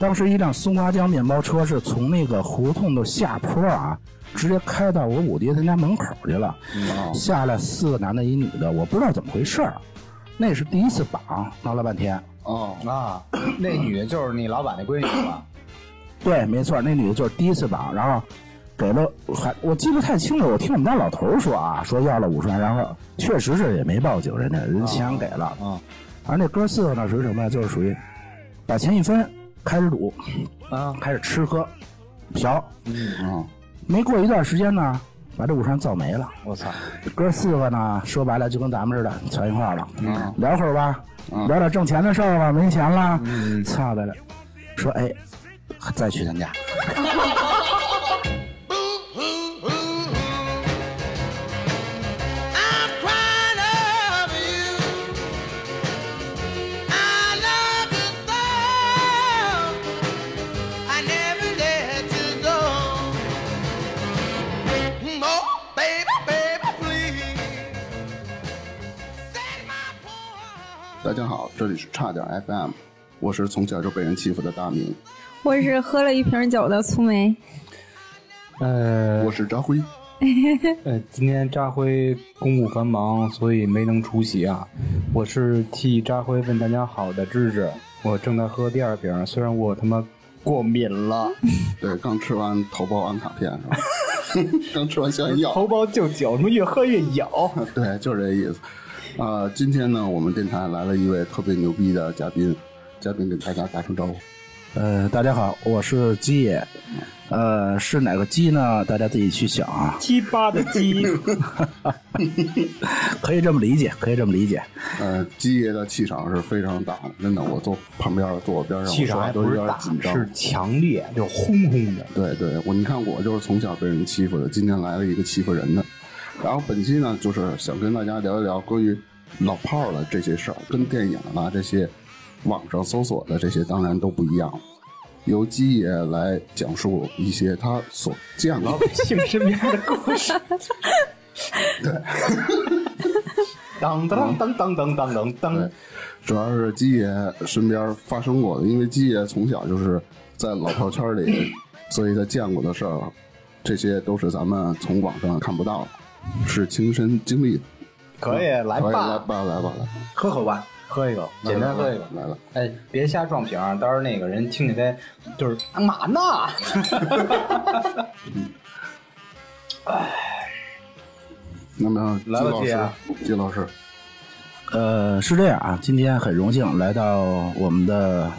当时一辆松花江面包车是从那个胡同的下坡啊，直接开到我五爹他家门口去了。哦下来四个男的，一女的，我不知道怎么回事儿。那是第一次绑，闹了半天。哦，啊，那女的就是你老板那闺女吧？对，没错，那女的就是第一次绑，然后给了还我记不太清楚，我听我们家老头儿说啊，说要了五十万，然后确实是也没报警，人家人钱给了。啊反正那哥四个呢，属于什么呀？就是属于把钱一分，开始赌，啊，开始吃喝嫖，嗯，没过一段时间呢，把这五十万造没了。我操！哥四个呢，说白了就跟咱们似的，全一块儿了，嗯。聊会儿吧，嗯。聊点挣钱的事儿吧，没钱了，操的了，说哎，再去他家。家好，这里是差点 FM，我是从小就被人欺负的大明，我是喝了一瓶酒的粗梅，呃我是张辉。呃，今天扎辉公务繁忙，所以没能出席啊。我是替扎辉问大家好的芝芝，我正在喝第二瓶，虽然我他妈过敏了，对，刚吃完头孢安卡片是吧？刚吃完消炎药，头孢就酒，什么越喝越咬。对，就是这意思。呃，今天呢，我们电台来了一位特别牛逼的嘉宾，嘉宾给大家打声招呼。呃，大家好，我是鸡爷。呃，是哪个鸡呢？大家自己去想啊，鸡巴的鸡，可以这么理解，可以这么理解。呃，鸡爷的气场是非常大的，真的，我坐旁边坐我边上，气场我说话都有点还不是大，紧张。是强烈，就轰轰的。对对，我你看我就是从小被人欺负的，今天来了一个欺负人的。然后本期呢，就是想跟大家聊一聊关于老炮儿的这些事儿，跟电影啊这些网上搜索的这些当然都不一样。由基爷来讲述一些他所见过的性身边的故事。对。当当当当当当当。当，主要是基爷身边发生过的，因为基爷从小就是在老炮圈里，所以他见过的事儿，这些都是咱们从网上看不到的，是亲身经历的。可以来吧来吧，来吧，来吧，喝口吧，喝一口，简单喝一口。来了。哎，别瞎撞瓶儿，到时候那个人听起来就是干嘛呢？那么，来吧季老季啊师，季老师，呃，是这样啊，今天很荣幸来到我们的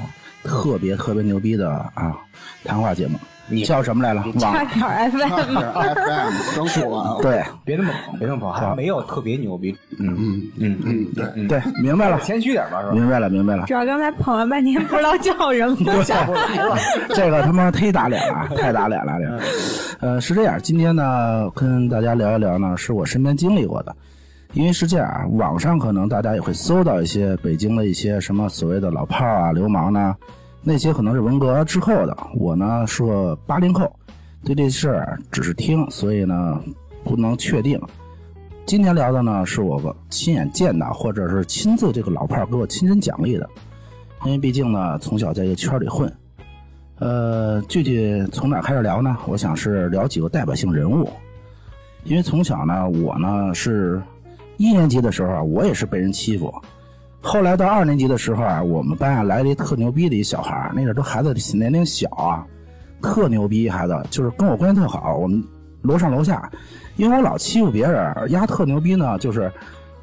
特别特别牛逼的啊谈话节目，叫什么来了？差网点儿 FM。FM 刚说完啊，对别那么捧，别那么捧，还没有特别牛逼。嗯嗯嗯嗯，对，对，明白了，谦虚点吧，是吧？明白了，明白了。主要刚才捧了半天，不知道叫什么。叫不来了。这个他妈忒打脸了，太打脸了这个。呃，是这样，今天呢跟大家聊一聊呢，是我身边经历过的。因为是这样啊，网上可能大家也会搜到一些北京的一些什么所谓的老炮儿啊、流氓呢，那些可能是文革之后的。我呢是个八零后，对这事儿只是听，所以呢不能确定。今天聊的呢是我亲眼见到，或者是亲自这个老炮儿给我亲身奖励的。因为毕竟呢从小在一个圈里混，呃，具体从哪开始聊呢？我想是聊几个代表性人物，因为从小呢，我呢是一年级的时候，我也是被人欺负。后来到二年级的时候啊，我们班啊来了一特牛逼的一小孩儿，那阵儿都孩子年龄小啊，特牛逼孩子，就是跟我关系特好。我们楼上楼下，因为我老欺负别人，丫特牛逼呢，就是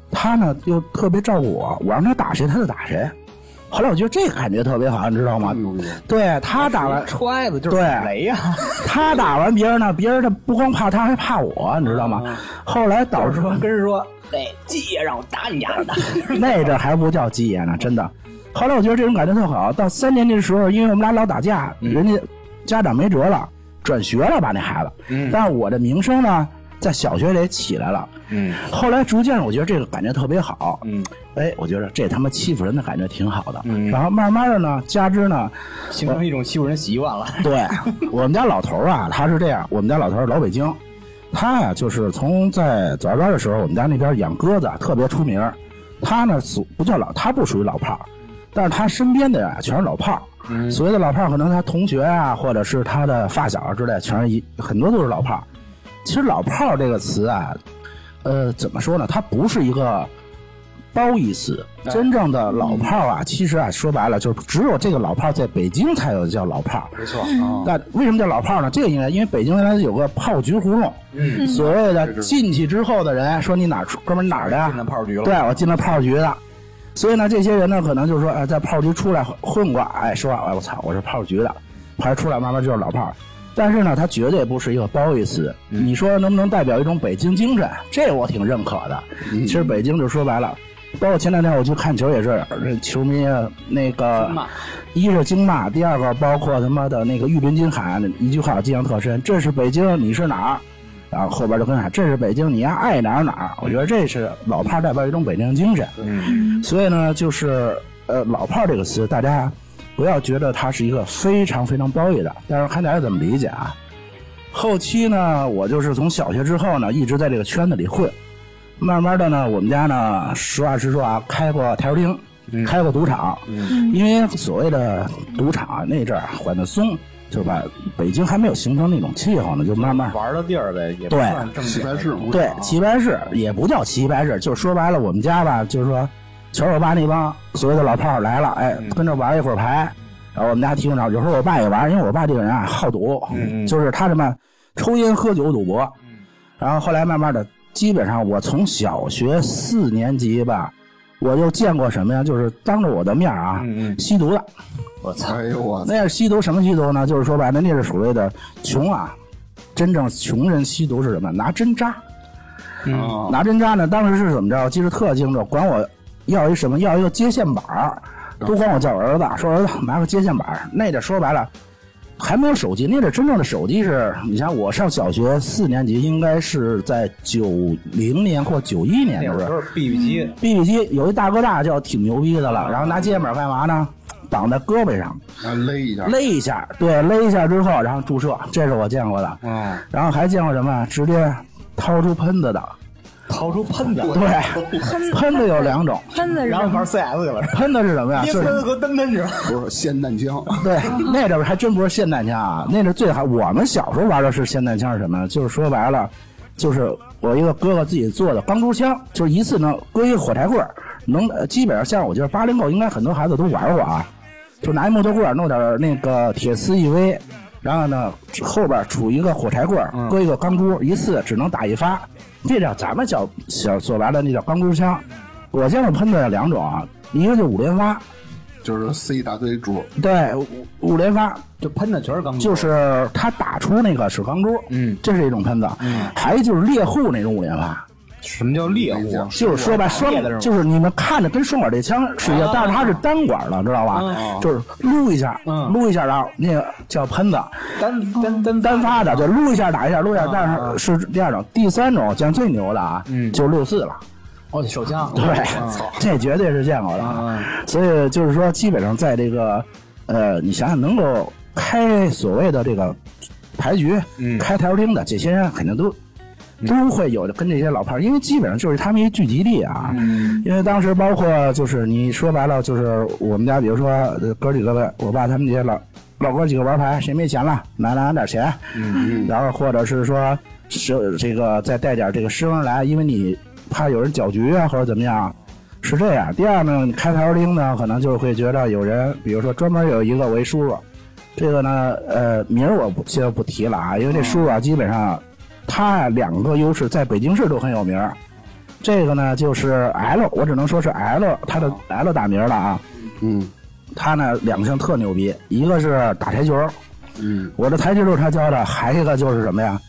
他呢又特别照顾我，我让他打谁他就打谁。后来我觉得这个感觉特别好，你知道吗？对他打完踹子就是对雷呀，他打完别人呢，别人他不光怕他，还怕我，你知道吗？后来导致说跟人说，哎，鸡爷让我打你丫的。那阵还不叫鸡爷呢，真的。后来我觉得这种感觉特好。到三年级的时候，因为我们俩老打架，人家家长没辙了，转学了把那孩子。嗯但是我的名声呢，在小学里起来了。嗯后来逐渐，我觉得这个感觉特别好。嗯，哎，我觉得这他妈欺负人的感觉挺好的。嗯然后慢慢的呢，加之呢，形成一种欺负人习惯了。对我们家老头儿啊，他是这样，我们家老头儿老北京，他呀就是从在早班的时候，我们家那边养鸽子啊特别出名。他呢属不叫老，他不属于老炮儿，但是他身边的呀啊全是老炮儿。嗯所谓的老炮儿，可能他同学啊，或者是他的发小之类，全是一很多都是老炮儿。其实“老炮儿”这个词啊，呃，怎么说呢？它不是一个褒义词。真正的老炮儿啊，其实啊，说白了，就是只有这个老炮儿在北京才有叫老炮儿。没错啊，那为什么叫老炮儿呢？这个因为因为北京原来有个炮局胡同，嗯，所谓的进去之后的人说你哪儿出哥们儿哪儿的呀？进了炮局了对，我进了炮局的。所以呢，这些人呢，可能就是说，哎，在炮局出来混过，哎，说，哎，我操，我是炮局的，牌出来慢慢就是老炮儿。但是呢，它绝对不是一个褒义词。你说能不能代表一种北京精神？这我挺认可的。其实北京就说白了，包括前两天我去看球也是，这球迷啊那个，一是惊骂，第二个包括他妈的那个玉林金喊一句话我印象特深：这是北京，你是哪儿？然后后边就跟喊这是北京，你爱爱哪儿哪儿。我觉得这是老炮代表一种北京精神。嗯，所以呢，就是呃，老炮这个词，大家不要觉得它是一个非常非常褒义的，但是看大家怎么理解啊。后期呢，我就是从小学之后呢，一直在这个圈子里混，慢慢的呢，我们家呢，实话实说啊，开过台球厅，开过赌场，因为所谓的赌场啊那阵儿管得松，就是吧，北京还没有形成那种气候呢，就慢慢玩的地儿呗，也对棋牌室，对啊，棋牌室也不叫棋牌室，就是说白了，我们家吧，就是说，球我爸那帮所谓的老炮儿来了，哎，跟着玩一会儿牌，然后我们家提供场，有时候我爸也玩，因为我爸这个人啊好赌，就是他什么抽烟喝酒赌博，然后后来慢慢的，基本上我从小学四年级吧，我就见过什么呀，就是当着我的面啊，嗯嗯吸毒的，我操，哎呦我，那是吸毒什么吸毒呢？就是说白了，那是所谓的穷啊，真正穷人吸毒是什么？拿针扎。嗯，拿针扎呢，当时是怎么着？我记得特清楚，管我要一什么？要一个接线板儿，都管我叫儿子，说儿子拿个接线板儿。那阵说白了，还没有手机，那阵真正的手机是，你像我上小学四年级，应该是在九零年或九一年的时候那会儿都是 BB 机，，BB 机有一大哥大叫挺牛逼的了，然后拿接线板干嘛呢？绑在胳膊上，啊勒一下，勒一下，对，勒一下之后，然后注射，这是我见过的。嗯，然后还见过什么？直接掏出喷子的，掏出喷子，对，喷子有两种，喷子是然后玩 CS 去了，是吧？喷子是什么呀？喷和蹬喷是吧？不是霰弹枪，对，那阵儿还真不是霰弹枪啊，那阵最好。我们小时候玩的是霰弹枪是什么？就是说白了，就是我一个哥哥自己做的钢珠枪，就是一次能搁一个火柴棍儿，能呃基本上像我觉得八零后应该很多孩子都玩过啊，就拿一木头棍儿弄点那个铁丝一围，然后呢后边杵一个火柴棍儿，搁一个钢珠，一次只能打一发，这叫咱们叫小说白了那叫钢珠枪。我见过喷的有两种啊，一个就五连发，就是塞一大堆珠，对，五五连发，就喷的全是钢珠，就是它打出那个是钢珠，嗯，这是一种喷子，嗯，还有就是猎户那种五连发，什么叫猎户？就是说白双就是你们看着跟双管这枪是一样，但是它是单管的，知道吧？就是撸一下，嗯撸一下，然后那个叫喷子，单单单单发的，就撸一下打一下，撸一下，但是是第二种，第三种讲最牛的啊，嗯就是六四了。哦，手枪，对，这绝对是见过的。嗯所以就是说，基本上在这个，呃，你想想能够开所谓的这个牌局、嗯开台球厅的这些人，肯定都。都会有的跟这些老炮儿，因为基本上就是他们一聚集地啊。嗯因为当时包括就是你说白了，就是我们家，比如说呃哥几个呗，我爸他们这些老老哥几个玩牌，谁没钱了，拿拿点钱，嗯然后或者是说是这个再带点这个师兄来，因为你怕有人搅局啊或者怎么样，是这样。第二呢，你开台球厅呢，可能就会觉得有人，比如说专门有一个为叔叔，这个呢，呃，名儿我不现在不提了啊，因为这叔叔啊，基本上他啊两个优势在北京市都很有名儿。这个呢就是 L，我只能说是 L，他的 L 打名了啊。嗯他呢两项特牛逼，一个是打台球，嗯我的台球都是他教的，还有一个就是什么呀？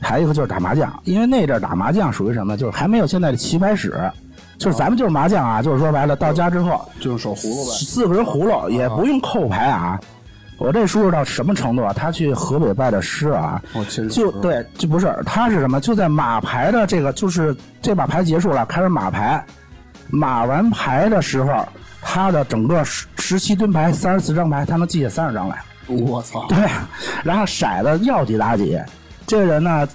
还有一个就是打麻将，因为那阵儿打麻将属于什么？就是还没有现在的棋牌室，就是咱们就是麻将啊，就是说白了，到家之后就用手葫芦呗，四个人葫芦也不用扣牌啊。我这叔叔到什么程度啊？他去河北拜的师啊，就对，就不是他是什么？就在马牌的这个，就是这把牌结束了，开始马牌，马完牌的时候，他的整个十十七吨牌三十四张牌，他能记下三十张来。我操，对，然后骰子要几打几，这个人呢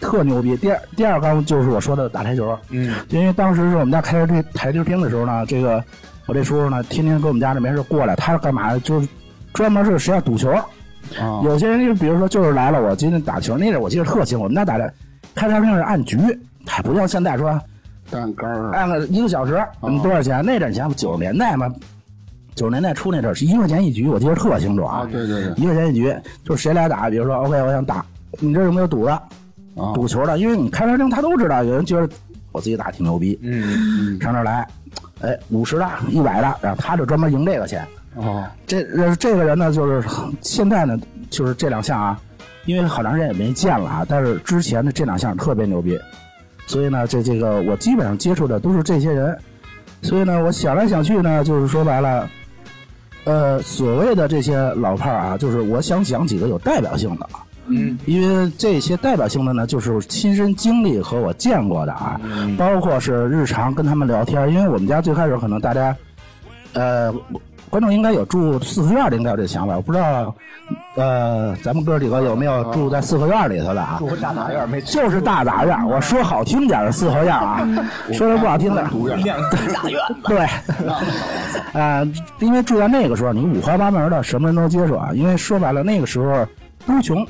特牛逼。第二第二刚就是我说的打台球，嗯因为当时是我们家开台台球厅的时候呢，这个我这叔叔呢，天天跟我们家这没事过来，他是干嘛的？就是专门是谁要赌球。啊，有些人就比如说就是来了，我今天打球，那阵儿我记得特清楚，我们家打的开茶厅是按局，还不像现在说单杆儿按个一个小时，嗯，多少钱？那阵儿你想九十年代嘛，九十年代初那阵儿是一块钱一局，我记得特清楚啊啊，。对对对，一块钱一局，就是谁来打，比如说 OK，我想打，你这有没有赌的？啊，赌球的，因为你开茶厅他都知道，有人觉得我自己打挺牛逼，嗯，上这儿来，哎，五十的、一百的，然后他就专门赢这个钱。哦，这呃这个人呢，就是现在呢，就是这两项啊，因为好长时间也没见了啊，但是之前的这两项特别牛逼，所以呢，这这个我基本上接触的都是这些人，所以呢，我想来想去呢，就是说白了，呃，所谓的这些老炮儿啊，就是我想讲几个有代表性的啊。嗯，因为这些代表性的呢，就是亲身经历和我见过的啊，包括是日常跟他们聊天。因为我们家最开始可能大家，呃，观众应该有住四合院的，应该有这想法。我不知道，呃，咱们哥几个有没有住在四合院里头的啊？住大杂院没 就是大杂院，我说好听点儿是四合院啊，说的不好听的，两地大院，对，呃，因为住在那个时候，你五花八门的，什么人都接触啊。因为说白了，那个时候都穷，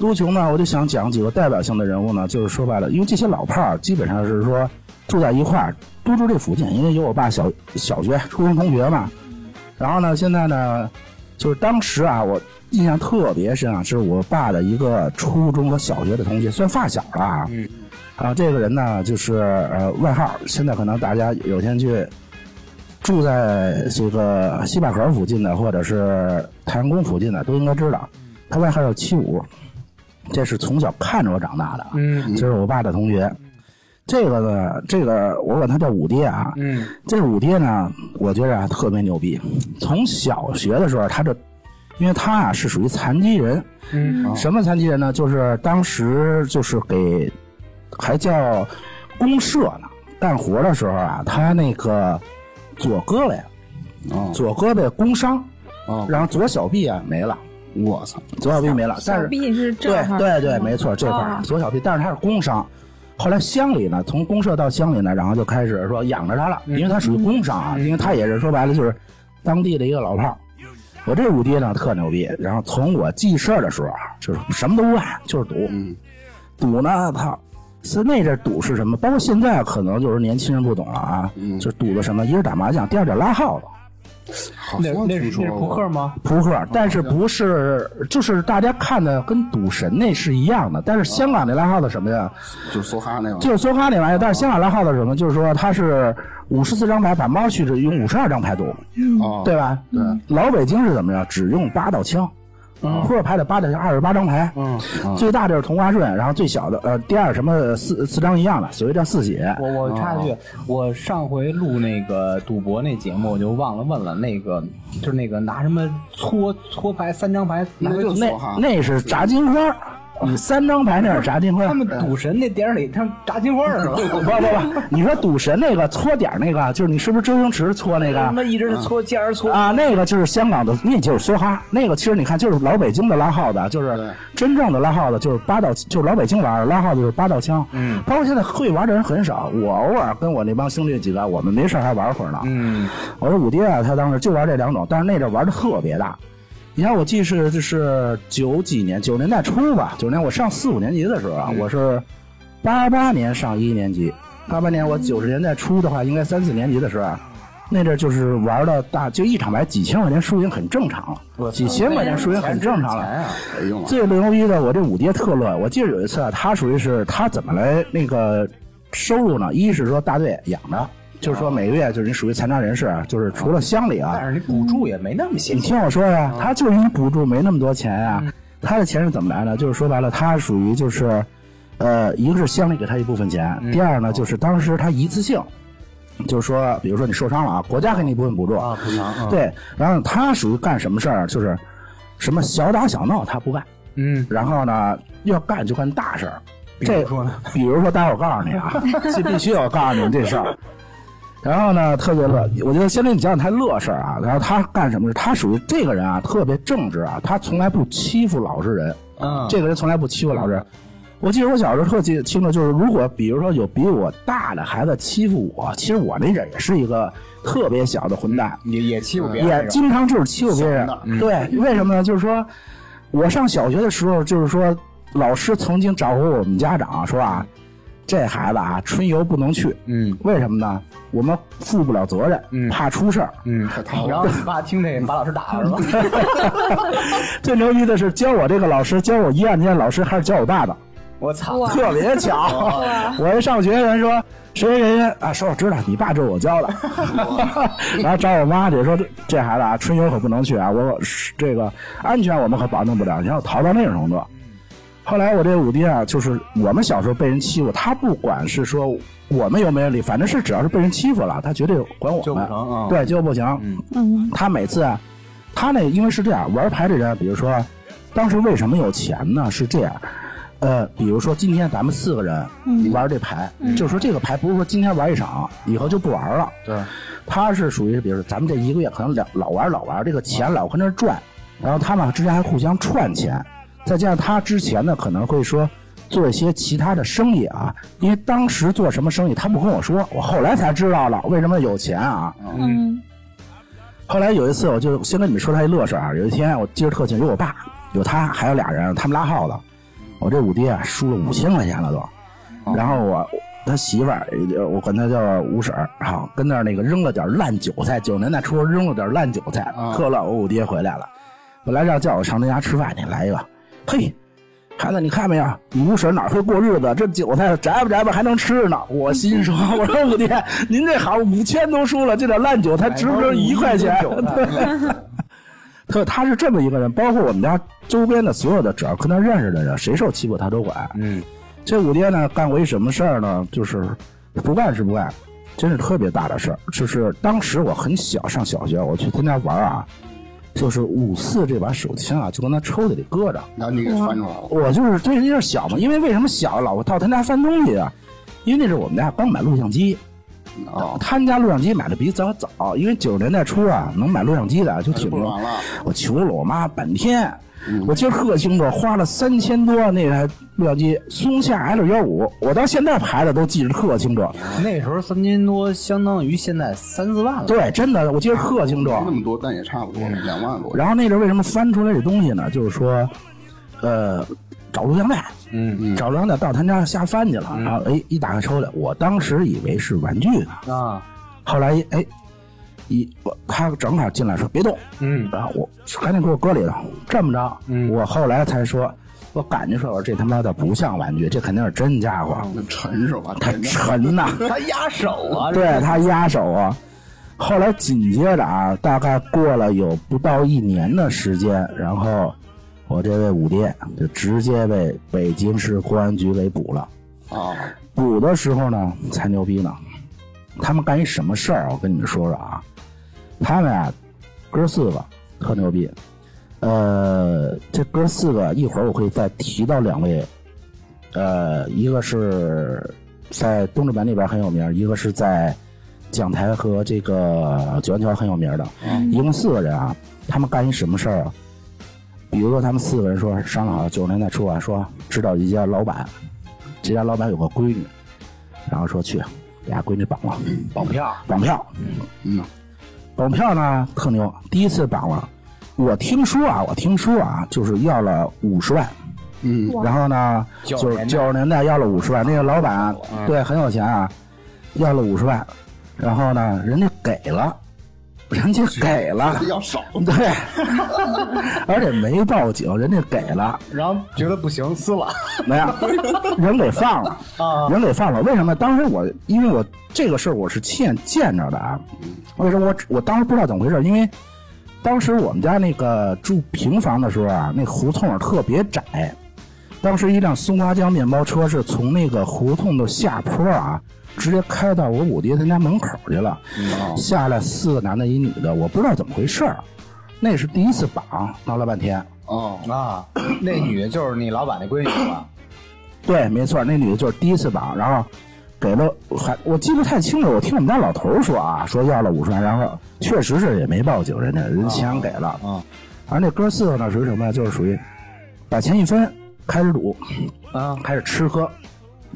都穷呢，我就想讲几个代表性的人物呢，就是说白了，因为这些老炮儿基本上是说住在一块儿，都住这附近，因为有我爸小小学、初中同学嘛。然后呢，现在呢，就是当时啊，我印象特别深啊，是我爸的一个初中和小学的同学，算发小了啊。嗯。啊，这个人呢，就是呃外号，现在可能大家有天去住在这个西坝河附近的，或者是太阳宫附近的，都应该知道，他外号叫七五，这是从小看着我长大的啊，嗯这是我爸的同学。这个呢，这个我管他叫五爹啊，嗯。这五爹呢，我觉着啊特别牛逼。从小学的时候，他这，因为他啊是属于残疾人，嗯。什么残疾人呢？就是当时就是给，还叫公社呢，干活的时候啊，他那个左胳膊呀，哦。左胳膊工伤，哦，然后左小臂啊没了，我操，左小臂没了，但是小臂是这对块儿对对，没错，这块儿哦。左小臂，但是他是工伤。后来乡里呢，从公社到乡里呢，然后就开始说养着他了，因为他属于工伤啊，因为他也是说白了就是当地的一个老炮儿。我这五爹呢特牛逼，然后从我记事儿的时候啊，就是什么都不干，就是赌，嗯，赌呢，他！是那阵赌是什么？包括现在可能就是年轻人不懂了啊，嗯就是赌的什么？一是打麻将，第二点拉耗子。好那那是那是扑克，吗？扑克，但是不是就是大家看的跟赌神那是一样的，但是香港那拉号的什么呀？就是梭哈那个，就是梭哈那玩意儿，但是香港拉号的什么？就是说它是五十四张牌，把猫去只用五十二张牌赌，哦，对吧？对，老北京是怎么样？只用八道枪，扑克牌的八道枪，二十八张牌，嗯，最大的是同花顺，然后最小的呃第二什么四四张一样的，所谓叫四喜。我我插一句，我上回录那个赌博那节目，我就忘了问了，那个就是那个拿什么搓搓牌，三张牌拿回那就梭哈那是炸金花，你三张牌那是炸金花。他们赌神那电影里，他们炸金花是吧？不不不，你说赌神那个搓点儿那个，就是你是不是周星驰搓那个？他们一直是搓尖儿搓，啊，那个就是香港的，那就是梭哈。那个其实你看，就是老北京的拉耗子，就是真正的拉耗子，就是八道，就是老北京玩儿拉耗子就是八道枪。嗯，包括现在会玩的人很少，我偶尔跟我那帮兄弟几个，我们没事还玩会儿呢。嗯我说五爹啊，他当时就玩这两种，但是那阵儿玩的特别大。你看，我记是就是九几年，九十年代初吧，九十年我上四五年级的时候啊，我是八八年上一年级，八八年我九十年代初的话，应该三四年级的时候啊，那阵儿就是玩的大，就一场牌几千块钱输赢很正常了，几千块钱输赢很正常了。最牛逼的，我这五爹特乐，我记得有一次啊，他属于是他怎么来那个收入呢？一是说大队养的，就是说每个月就是你属于残障人士啊，就是除了乡里啊，但是你补助也没那么些你听我说呀，他就是因为补助没那么多钱呀，他的钱是怎么来的？就是说白了，他属于就是，呃，一个是乡里给他一部分钱，第二呢就是当时他一次性，就是说，比如说你受伤了啊，国家给你一部分补助，啊补偿啊，对，然后他属于干什么事儿？就是什么小打小闹他不干，嗯，然后呢要干就干大事儿。这比如说呢？比如说，待会儿我告诉你啊，这 必须要告诉你们这事儿。然后呢，特别乐，我觉得先给你讲讲他乐事儿啊。然后他干什么事？他属于这个人啊，特别正直啊，他从来不欺负老实人。嗯这个人从来不欺负老实人。我记得我小时候特记清楚，就是如果比如说有比我大的孩子欺负我，其实我那阵儿也是一个特别小的混蛋，也也欺负别人也，经常就是欺负别人小。对，为什么呢？就是说我上小学的时候，就是说老师曾经找过我们家长说啊，这孩子啊春游不能去，嗯为什么呢？我们负不了责任，嗯怕出事儿。嗯，然后你爸听这个把老师打了是吧？最牛逼的是教我这个老师，教我一案件老师还是教我爸的。我操，特别巧。我一上学，人说谁谁谁啊，说我知道你爸就是我教的，然后找我妈去说这这孩子啊，春游可不能去啊，我这个安全我们可保证不了，你要逃到那种程度。后来我这五弟啊，就是我们小时候被人欺负，他不管是说我们有没有理，反正是只要是被人欺负了，他绝对管我们。啊！对，就不行。嗯他每次啊，他那因为是这样，玩牌的人，比如说，当时为什么有钱呢？是这样，呃，比如说今天咱们四个人玩这牌，就是说这个牌不是说今天玩一场，以后就不玩了。对，他是属于，比如说咱们这一个月可能老老玩老玩，这个钱老跟那儿转，然后他们之间还互相串钱，再加上他之前呢可能会说。做一些其他的生意啊，因为当时做什么生意他不跟我说，我后来才知道了为什么有钱啊。嗯后来有一次，我就先跟你们说他一乐事儿啊。有一天我记着特清，有我爸，有他，还有俩人，他们拉耗子。我这五爹啊，输了五千块钱了都。然后我他媳妇儿，呃我管他叫五婶儿，哈，跟那儿那个扔了点烂韭菜，九十年代初扔了点烂韭菜，啊特乐。我五爹回来了，本来让叫我上他家吃饭去，来一个，嘿。孩子，你看没有？你吴婶哪会过日子？这韭菜摘吧摘吧还能吃呢。我心说，我说五爹，您这好五千都输了，这点烂韭菜值不值一块钱？对特他是这么一个人，包括我们家周边的所有的，只要跟他认识的人，谁受欺负他都管。嗯，这五爹呢，干过一什么事儿呢？就是不干是不干，真是特别大的事儿。就是当时我很小，上小学，我去他家玩啊，就是五四这把手枪啊，就跟他抽屉里搁着。然后你给翻出来了，我就是对有点小嘛，因为为什么小老到他家翻东西啊？因为那是我们家刚买录像机，哦，他们家录像机买的比咱早，因为九十年代初啊，能买录像机的就挺多。我求了我妈半天，我记得特清楚，花了三千多那台录像机，松下 L 幺五，我到现在牌子都记得特清楚。那时候三千多，相当于现在三四万了。对，真的，我记得特清楚。那么多，但也差不多两万多。然后那阵儿为什么翻出来这东西呢？就是说，呃，找录像带，嗯找录像带到他家瞎翻去了，然后哎一打开抽屉，我当时以为是玩具呢，啊，后来一哎一我他正好进来说别动，嗯然后我赶紧给我搁里头，这么着，嗯我后来才说，我感觉说我说这他妈的不像玩具，这肯定是真家伙，那沉是吧？太沉呐、他压手啊，对他压手啊。后来紧接着啊，大概过了有不到一年的时间，然后我这位五爹就直接被北京市公安局给捕了。啊，捕的时候呢，才牛逼呢。他们干一什么事儿？我跟你们说说啊。他们啊，哥四个特牛逼。呃，这哥四个一会儿我会再提到两位。呃，一个是在东直门那边很有名，一个是在讲台和这个九元桥很有名的。一共四个人啊，他们干一什么事儿啊？比如说，他们四个人说商量好，九十年代初啊，说知道一家老板，这家老板有个闺女，然后说去给家闺女绑了，绑票，绑票，嗯，绑票呢特牛，第一次绑了，我听说啊，我听说啊，就是要了五十万，嗯，然后呢，90九年代。九十年代要了五十万，那个老板嗯。对很有钱啊，要了五十万，然后呢，人家给了，人家给了，要少，对，而且没报警，人家给了，然后觉得不行，撕了没有，人给放了，啊，人给放了。为什么？当时我因为我这个事儿我是亲眼见着的啊。为什么我我当时不知道怎么回事？因为当时我们家那个住平房的时候啊，那胡同儿特别窄。当时一辆松花江面包车是从那个胡同的下坡啊，直接开到我五爹他家门口去了。下来四个男的，一女的，我不知道怎么回事儿。那是第一次绑，闹了半天。哦，啊，那女的就是你老板那闺女吧？对，没错，那女的就是第一次绑，然后给了还我记不太清楚，我听我们家老头说啊，说要了五十万，然后确实是也没报警，人家人钱给了。啊，而那哥四个呢，属于什么呀？就是属于把钱一分，开始赌，啊，开始吃喝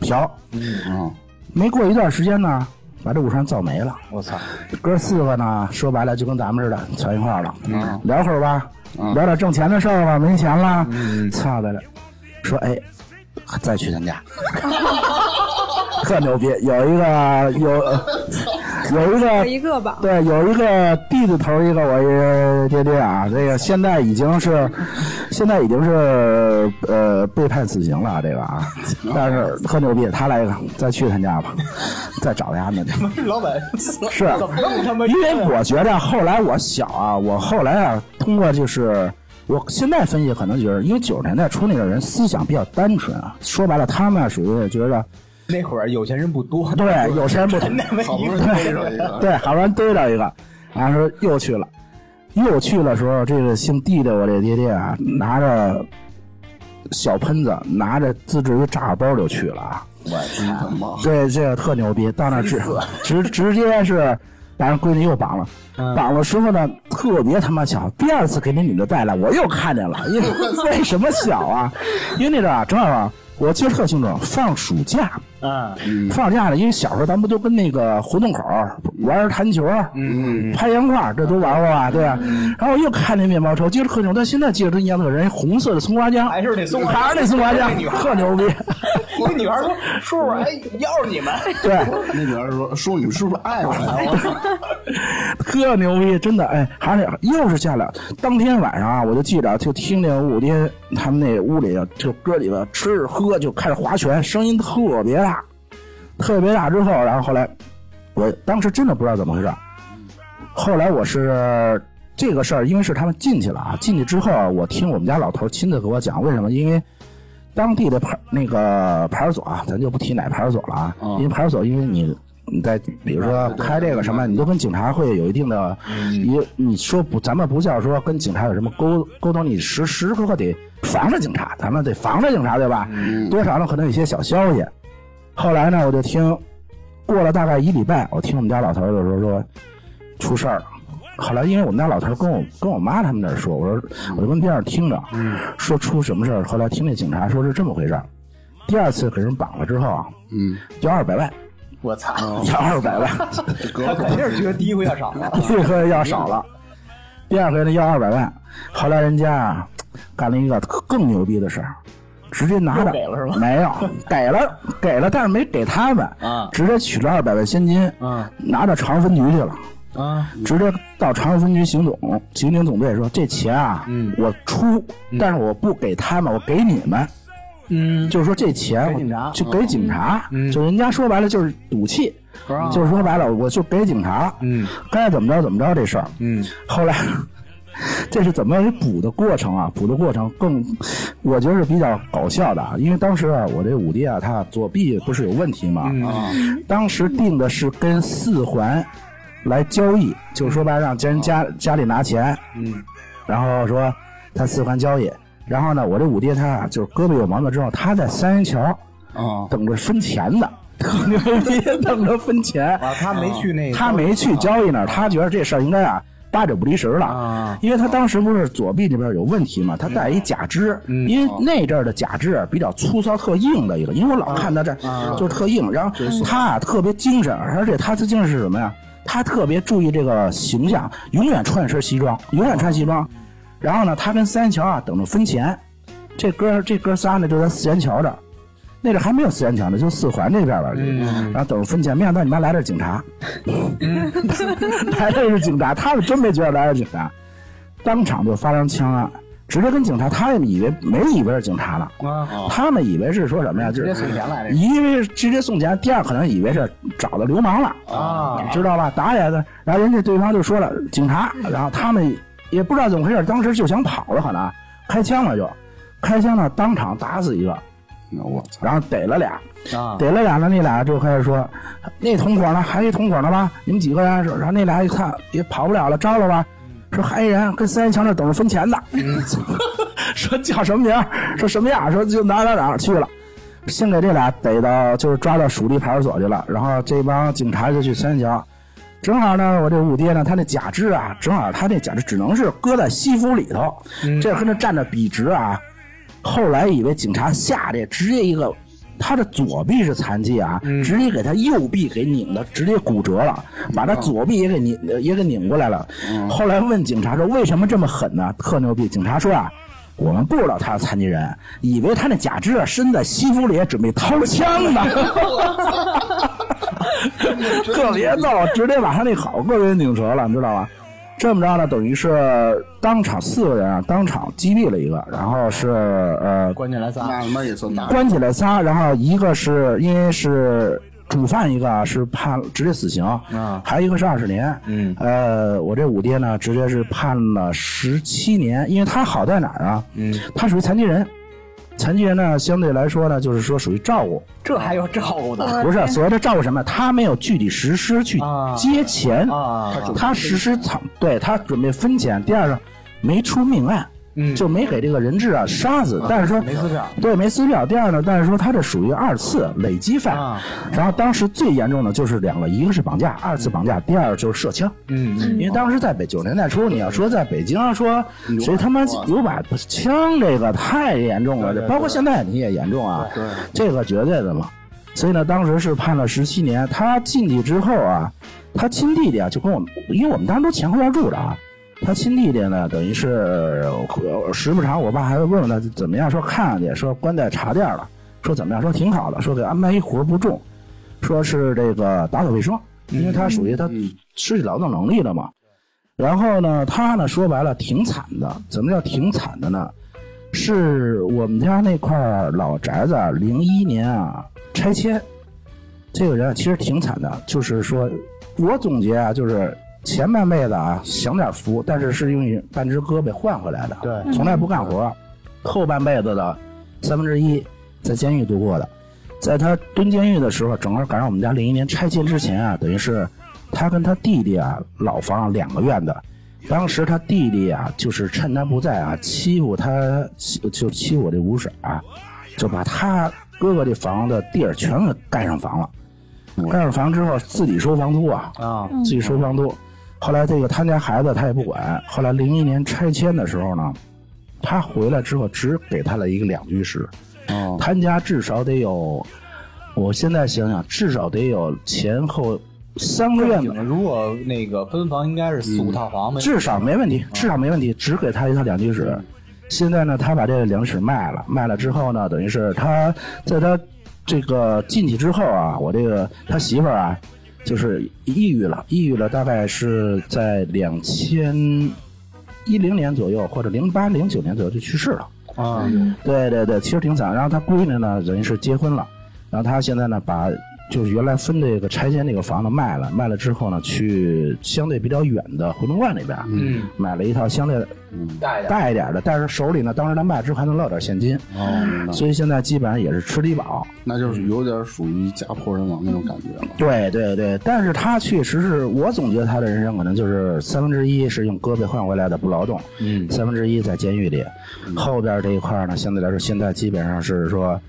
嫖，啊，没过一段时间呢，把这武山造没了。我操，哥四个呢，说白了就跟咱们似的，全一块儿了，嗯。聊会儿吧，嗯。聊点挣钱的事儿吧，没钱了，操的了，说哎，再去他家，特牛逼，有一个有有一个 一个吧，对，有一个弟子头一个我一个爹爹啊，这个现在已经是 现在已经是呃被判死刑了，这个啊，但是特牛逼，他来一个，再去他家吧，再找他们去。老板是，因为我觉着后来我小啊，我后来啊，通过就是我现在分析，可能觉得，因为九十年代初那个人思想比较单纯啊，说白了，他们啊属于觉着那会儿有钱人不多，对有钱人不多，好不容易逮着一个，对，好不容易逮着一个，然后说又去了，又去的时候，这个姓弟的我这爹爹啊，拿着小喷子，拿着自制的炸药包就去了啊。我真他妈，对，这个特牛逼，到那儿直直直接是把人闺女又绑了，绑的时候呢，特别他妈巧，第二次给那女的带来，我又看见了，因为 为什么小啊？因为那阵儿啊，正好啊，我记得特清楚，放暑假，啊，放假了，因为小时候咱不都跟那个胡同口儿玩弹球，嗯，拍洋画，这都玩过吧？对吧？然后我又看那面包车，记得特清楚，但现在记得真一样的人，红色的松花江，还是那松花还是那松花江，特牛逼，那女孩说：“叔叔，哎，要是你们，对。那女孩说说你们是不是爱我呀？特牛逼，真的，哎，还是又是下来。当天晚上啊，我就记着，就听见五爹他们那屋里啊，就哥几个吃喝，就开始划拳，声音特别大，特别大。之后，然后后来，我当时真的不知道怎么回事。后来我是这个事儿，因为是他们进去了啊，进去之后啊，我听我们家老头亲自给我讲为什么，因为。当地的派那个派出所啊，咱就不提哪派出所了啊，嗯因为派出所，因为你你在比如说开这个什么，你都跟警察会有一定的，你你说不，咱们不叫说跟警察有什么沟沟通，你时时刻刻得防着警察，咱们得防着警察，对吧？多少呢，可能有一些小消息。后来呢，我就听，过了大概一礼拜，我听我们家老头儿就说说出事儿了。后来，因为我们家老头儿跟我跟我妈他们那儿说，我说我就跟边上听着，说出什么事儿。后来听那警察说是这么回事儿，第二次给人绑了之后啊，嗯，要二百万，我操！要二百万，他肯定是觉得第一回要少了。第一回要少了，第二回呢要二百万。后来人家啊干了一个更牛逼的事儿，直接拿着给了是吧没有，给了给了，但是没给他们啊直接取了二百万现金，啊拿到长分局去了。啊，直接到长安分局刑总刑警总队说：“这钱啊，嗯我出，但是我不给他们，我给你们。嗯，就是说这钱就给警察，嗯就人家说白了就是赌气，啊就是说白了我就给警察，嗯该怎么着怎么着这事儿。嗯后来 这是怎么一补的过程啊？补的过程更，我觉得是比较搞笑的啊，因为当时啊，我这五弟啊，他左臂不是有问题吗？嗯当时定的是跟四环来交易，就是说白了让人家家里拿钱，嗯然后说他四环交易，然后呢，我这五爹他啊就是胳膊有毛病之后，他在三元桥啊，等着分钱呢，特牛逼，等着分钱。啊，他没去那个，他没去交易那儿，他觉得这事儿应该啊八九不离十了，啊。因为他当时不是左臂那边有问题嘛，他戴一假肢，嗯因为那阵儿的假肢比较粗糙特硬的一个，因为我老看他这啊。就是特硬，然后他啊特别精神，而且他的精神是什么呀？他特别注意这个形象，永远穿一身西装，永远穿西装。然后呢，他跟三元桥啊等着分钱，这哥这哥仨呢就在四元桥这儿，那阵还没有四元桥呢，就四环那边了。然后等着分钱，没想到你妈来的是警察，来的是警察，他们真没觉得来的是警察，当场就发生枪案，直接跟警察，他们以为没以为是警察了，啊，他们以为是说什么呀？就直接是送钱来的一为直接送钱，第二可能以为是找到流氓了。啊，知道吧？打起来的，然后人家对方就说了警察，然后他们也不知道怎么回事，当时就想跑了，可能开枪了就，开枪了当场打死一个，那我操，然后逮了俩，啊，逮了俩呢，那俩就开始说，那同伙呢，还有一同伙呢吧？你们几个人？然后那俩一看也跑不了了，招了吧？说还有一人跟三元桥那等着分钱呢，说叫什么名儿？说什么样？说就哪哪哪儿去了。先给这俩逮到，就是抓到属地派出所去了。然后这帮警察就去三元桥，正好呢，我这五爹呢，他那假肢啊，正好他那假肢只能是搁在西服里头，这跟那站着笔直啊。后来以为警察吓得直接一个，他的左臂是残疾啊，直接给他右臂给拧的，直接骨折了，把他左臂也给拧也给拧过来了。后来问警察说为什么这么狠呢？特牛逼！警察说啊。我们不知道他是残疾人，以为他那假肢啊伸在西服里准备掏枪呢，特别逗，直接把他那好个给拧折了，你知道吗？这么着呢，等于是当场四个人啊，当场击毙了一个，然后是呃关起来仨，那他妈也算大。关起来仨，然后一个是因为是主犯，一个是判直接死刑，啊还有一个是二十年。嗯呃，我这五爹呢，直接是判了十七年，因为他好在哪儿啊？嗯，他属于残疾人，残疾人呢，相对来说呢，就是说属于照顾，这还有照顾的。不是所谓的照顾什么？他没有具体实施去啊。接钱，啊，他实施藏，对他准备分钱。第二个，没出命案，嗯就没给这个人质啊杀死，但是说没撕票对，没撕票。第二呢，但是说他这属于二次累积犯。啊然后当时最严重的就是两个，一个是绑架，二次绑架，第二就是射枪。嗯嗯因为当时在北九十年代初，你要说在北京说谁他妈有把枪，这个太严重了，对对对包括现在你也严重啊，对，这个绝对的嘛。所以呢，当时是判了十七年。他进去之后啊，他亲弟弟啊就跟我们，因为我们当时都前后院住着啊。他亲弟弟呢，等于是呃时不常，我爸还会问问他怎么样，说看上去，说关在茶店了，说怎么样，说挺好的，说给安排一活儿不重，说是这个打扫卫生，因为他属于他失去劳动能力了嘛。然后呢，他呢说白了挺惨的，怎么叫挺惨的呢？是我们家那块儿老宅子，零一年啊拆迁，这个人啊其实挺惨的，就是说，我总结啊，就是前半辈子啊享点福，但是是用半只胳膊换回来的，对，从来不干活，后半辈子的三分之一在监狱度过的，在他蹲监狱的时候，正好赶上我们家零一年拆迁之前啊，等于是他跟他弟弟啊老房两个院子。当时他弟弟啊，就是趁他不在啊，欺负他，就欺负我这五婶啊，就把他哥哥这房的地儿全给盖上房了。盖上房之后，自己收房租啊，啊自己收房租。后来这个他家孩子他也不管。后来零一年拆迁的时候呢，他回来之后只给他了一个两居室，哦，他家至少得有，我现在想想，至少得有前后三个院子，如果那个分房应该是四五套房呗，至少没问题，至少没问题，只给他一套两居室。现在呢，他把这个两居室卖了，卖了之后呢，等于是他在他这个进去之后啊，我这个他媳妇儿啊，就是抑郁了，抑郁了，大概是在两千一零年左右，或者零八零九年左右就去世了。啊对对对，其实挺惨。然后他闺女呢，等于是结婚了，然后他现在呢，把就是原来分这个拆迁那个房子卖了，卖了之后呢，去相对比较远的回龙观那边，嗯，买了一套相对大一点，大一点的，但是手里呢，当时他卖之后还能落点现金，哦，所以现在基本上也是吃低保。那就是有点属于家破人亡那种感觉了。对对对，但是他确实是我总结他的人生可能就是三分之一是用胳膊换回来的不劳动，嗯。三分之一在监狱里，后边这一块呢，相对来说现在基本上是说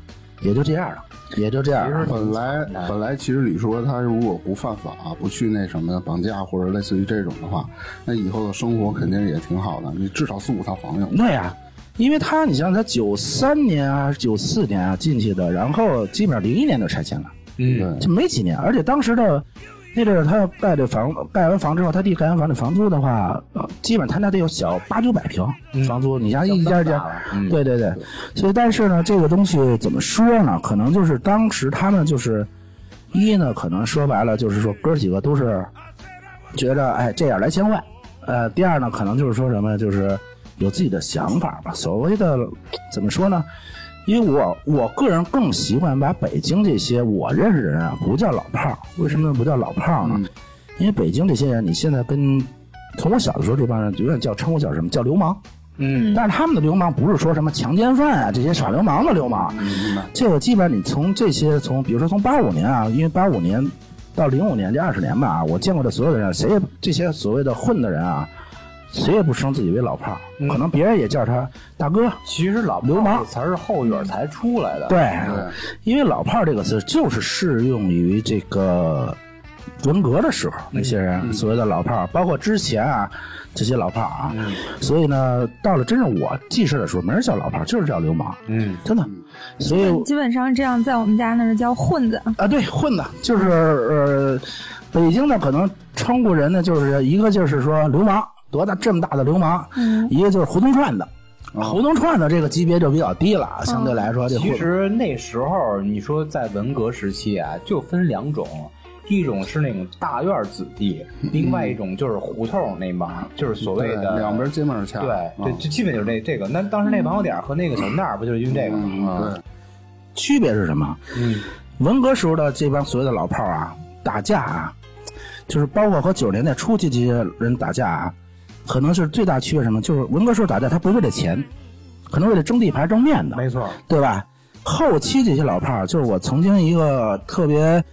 也就这样了，也就这样了。本来本来其实李说他如果不犯法，不去那什么绑架或者类似于这种的话，那以后的生活肯定也挺好的。你至少四五套房有。对呀、因为他，你像他九三年啊、九四年啊进去的，然后基本上零一年就拆迁了，嗯对，就没几年。而且当时的那阵儿，他要盖这房，盖完房之后，他弟盖完房，这房租的话，呃基本他家得有小八九百平房租。你像一家一家，嗯对对对。所以，但是呢，这个东西怎么说呢？可能就是当时他们就是一呢，可能说白了就是说哥几个都是觉着哎这样来钱快，呃，第二呢，可能就是说什么，就是有自己的想法吧。所谓的怎么说呢？因为我我个人更习惯把北京这些我认识的人啊，不叫老炮儿。为什么不叫老炮儿呢？因为北京这些人，你现在跟从我小的时候这帮人永远叫称呼叫什么叫流氓。嗯但是他们的流氓不是说什么强奸犯啊这些耍流氓的流氓。这个基本上你从这些从比如说从八五年啊，因为八五年到零五年这二十年吧啊，我见过的所有的人，谁也这些所谓的混的人啊，谁也不称自己为老炮儿，可能别人也叫他大哥。其实老流氓这词儿是后院才出来的，对，因为老炮儿这个词就是适用于这个文革的时候，那些人所谓的老炮儿，包括之前啊这些老炮儿啊，所以呢，到了真正我记事的时候，没人叫老炮儿，就是叫流氓，嗯，真的。所以基本上这样，在我们家那儿叫混子。啊，对，混子就是呃，北京呢可能称呼人呢，就是一个就是说流氓，多大这么大的流氓，嗯一个就是胡同串子，胡同串子这个级别就比较低了，相对来说这其实那时候你说在文革时期啊，就分两种，一种是那种大院子弟，另外一种就是胡同那帮，就是所谓的对两边街面掐。对就基本就是这这个。那当时那王小点儿和那个小那儿不就是因为这个吗？对，区别是什么？嗯，文革时候的这帮所谓的老炮儿啊，打架啊，就是包括和九十年代初期这些人打架啊，可能是最大区别什么？就是文革时候打架，他不是为了钱，可能为了争地盘、争面子，没错，对吧？后期这些老炮儿，就是我曾经一个特别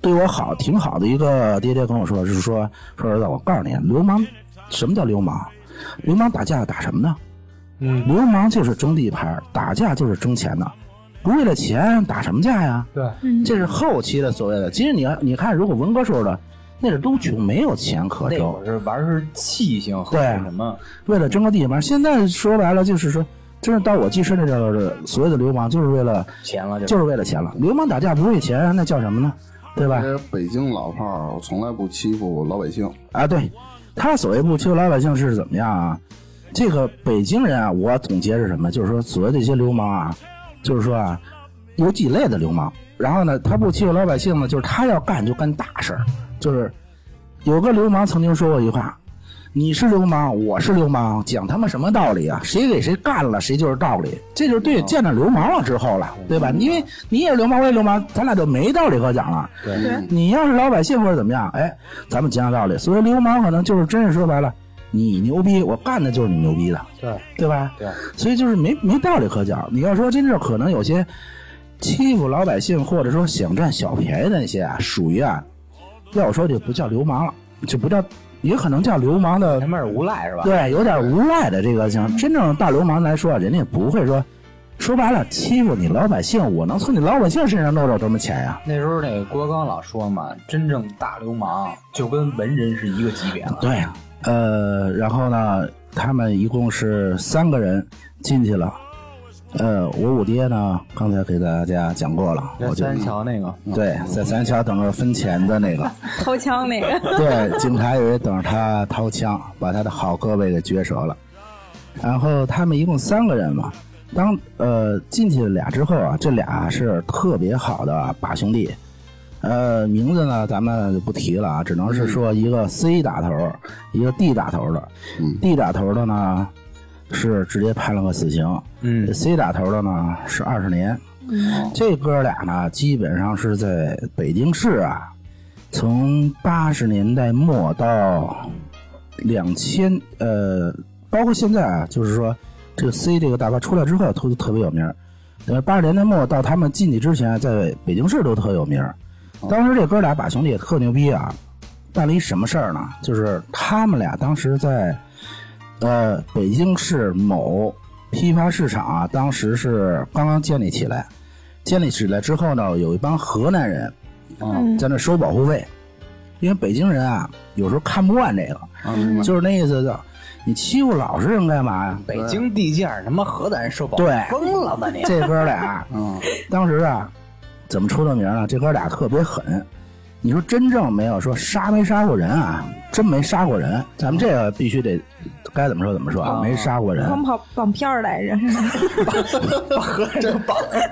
对我好、挺好的一个爹爹跟我说，就是说说儿子，我告诉你，流氓什么叫流氓？流氓打架打什么呢？嗯，流氓就是争地盘，打架就是争钱的，不为了钱打什么架呀？对，嗯，这是后期的所谓的。其实你你看，如果文革时候的，那是都穷，没有钱可那挣会儿，是玩儿是气性和什么，为了争个地盘。现在说白了就是说，真是到我记事那阵儿的所谓的流氓，就是为了钱了就就是为了钱了。流氓打架不为钱，那叫什么呢？对吧？北京老炮儿从来不欺负老百姓。啊，对，他所谓不欺负老百姓是怎么样啊？这个北京人啊，我总结是什么？就是说，所谓这些流氓啊，就是说啊，有几类的流氓。然后呢，他不欺负老百姓呢，就是他要干就干大事儿。就是有个流氓曾经说过一句话：“你是流氓，我是流氓，讲他妈什么道理啊？谁给谁干了，谁就是道理。”这就是对见着流氓了之后了，对吧？因为你也是流氓，我也流氓，咱俩就没道理可讲了。对，你要是老百姓或者怎么样，哎，咱们讲讲道理。所以流氓，可能就是真是说白了，你牛逼，我干的就是你牛逼的，对对吧？对，所以就是没没道理可讲。你要说真正可能有些欺负老百姓，或者说想占小便宜的那些啊，属于啊，要我说就不叫流氓了，就不叫，也可能叫流氓的他，妈是无赖是吧？对，有点无赖的这个像真正大流氓来说，人家也不会说。说白了，欺负你老百姓，我能从你老百姓身上弄着多少钱呀？那时候那个郭德纲老说嘛，真正大流氓就跟文人是一个级别了。对呀，呃，然后呢，他们一共是三个人进去了。呃，我五爹呢，刚才给大家讲过了，在三桥那个，对，在三桥等着分钱的那个，掏枪那个，对，警察以为等着他掏枪，把他的好胳膊给撅折了。然后他们一共三个人嘛，当呃进去俩之后啊，这俩是特别好的把兄弟，呃，名字呢咱们就不提了啊，只能是说一个 C 打头，一个 D 打头的。嗯 D 打头的呢是直接判了个死刑，嗯 C 打头的呢是二十年。嗯这哥俩呢，基本上是在北京市啊，从八十年代末到两千呃，包括现在啊，就是说这个 C 这个大哥出来之后，都特别有名儿。呃，八十年代末到他们进去之前，在北京市都特有名儿。当时这哥俩把兄弟也特牛逼啊，办了一什么事儿呢？就是他们俩当时在呃北京市某批发市场啊，当时是刚刚建立起来。建立起来之后呢，有一帮河南人啊嗯在那收保护费，因为北京人啊有时候看不惯这个，就是那意思就，你欺负老实人干嘛呀？北京地界儿他妈河南人受保护对疯了吧你？这哥俩 嗯，当时啊，怎么出的名呢？这哥俩特别狠。你说真正没有说杀没杀过人啊？真没杀过人。咱们这个必须得该怎么说怎么说啊？没杀过人。光跑绑票儿来着，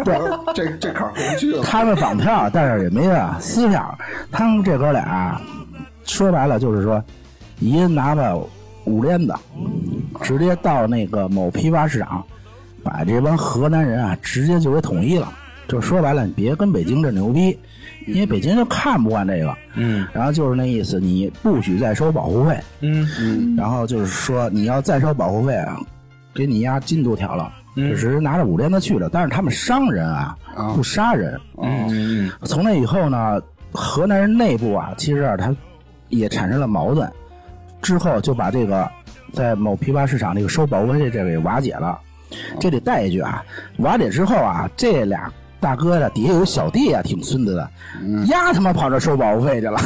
这这这坎儿过不去了。他们绑票，但是也没啊撕票。他们这哥俩说白了就是说，一人拿着五链子，直接到那个某批发市场，把这帮河南人啊直接就给统一了。就说白了，你别跟北京这牛逼，因为北京就看不惯这个。嗯然后就是那意思，你不许再收保护费。嗯嗯然后就是说，你要再收保护费啊，给你压进度条了。嗯只是拿着五连子去了，但是他们商人啊，啊不杀人。嗯嗯从那以后呢，河南人内部啊，其实啊，他也产生了矛盾，之后就把这个在某批发市场这个收保护费这个给瓦解了。这里带一句啊，瓦解之后啊，这俩大哥的底下有小弟啊，挺孙子的，嗯丫他妈跑这收保护费去了。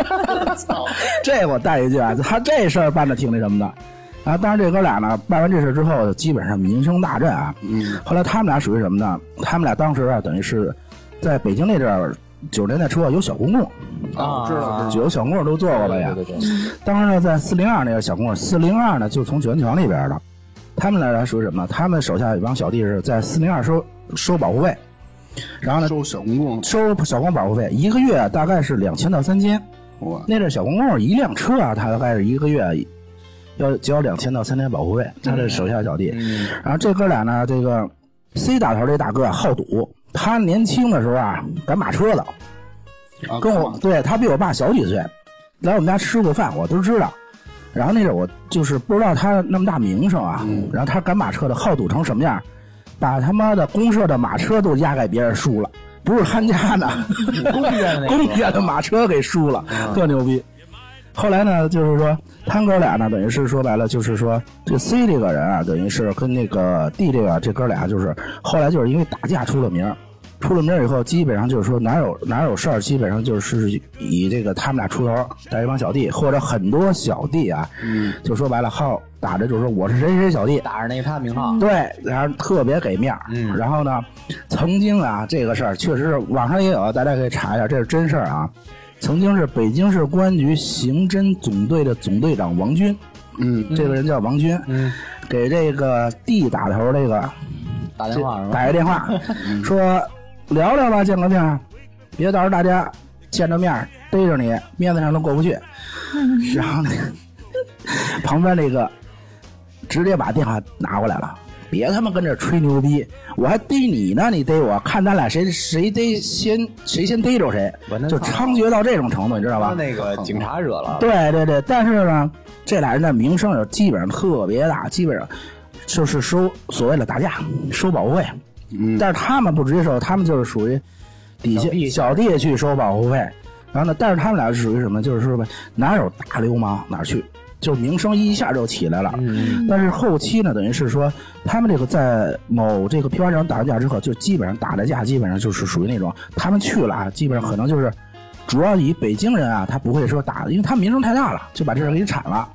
这我带一句啊，他这事儿办的挺那什么的。啊，当然这哥俩呢，办完这事之后，基本上名声大振啊。嗯后来他们俩属于什么呢？他们俩当时啊，等于是在北京那阵儿，九十年代初啊，有小公共，啊，知道知道，有小公共都做过了呀。对对对，当时呢，在四零二那个小公共，四零二呢就从九元桥那边的，他们俩属于什么呢？他们手下有一帮小弟是在四零二收收保护费，然后呢收小公共，收小公保护费，一个月大概是两千到三千。我那阵小公共一辆车啊，他大概是一个月要交两千到三千保护费，他这手下小弟。嗯。然后这哥俩呢，这个 C 打头这大哥啊好赌，他年轻的时候啊赶马车的，啊跟我对他比我爸小几岁，来我们家吃过饭，我都知道。然后那阵儿我就是不知道他那么大名声啊，然后他赶马车的好赌成什么样，把他妈的公社的马车都压给别人输了，不是他家的，公家的公家的马车给输了，特牛逼。后来呢，就是说他哥俩呢，等于是说白了，就是说这 C 这个人啊，等于是跟那个 D 这个这哥俩，就是后来就是因为打架出了名儿，出了名儿以后，基本上就是说哪有哪有事儿，基本上就是以这个他们俩出头，带一帮小弟或者很多小弟啊，嗯就说白了号打着就是说我是谁谁小弟，打着那他名号，对，然后特别给面儿。嗯然后呢，曾经啊，这个事儿确实是网上也有，大家可以查一下，这是真事儿啊。曾经是北京市公安局刑侦总队的总队长王军，嗯这个人叫王军，嗯，给这个 D 打头这个打电话？打个电话，说聊聊吧，见个面，别到时候大家见着面逮着你，面子上都过不去。然后呢，旁边那个直接把电话拿过来了，别他妈跟这吹牛逼，我还逮你呢，你逮我，看咱俩谁谁逮先谁先逮着谁就猖獗到这种程度，你知道吧？把那个警察惹了，对对对，但是呢，这俩人的名声就基本上特别大，基本上就是收所谓的打架收保护费，嗯但是他们不直接收，他们就是属于底下小弟去收保护费，然后呢，但是他们俩是属于什么？就是说吧，哪有大流氓哪儿去，就名声一下就起来了。嗯，但是后期呢，等于是说，他们这个在某这个批发市场打完架之后，就基本上打的架，基本上就是属于那种他们去了啊，基本上可能就是主要以北京人啊，他不会说打，因为他们名声太大了，就把这事儿给铲了。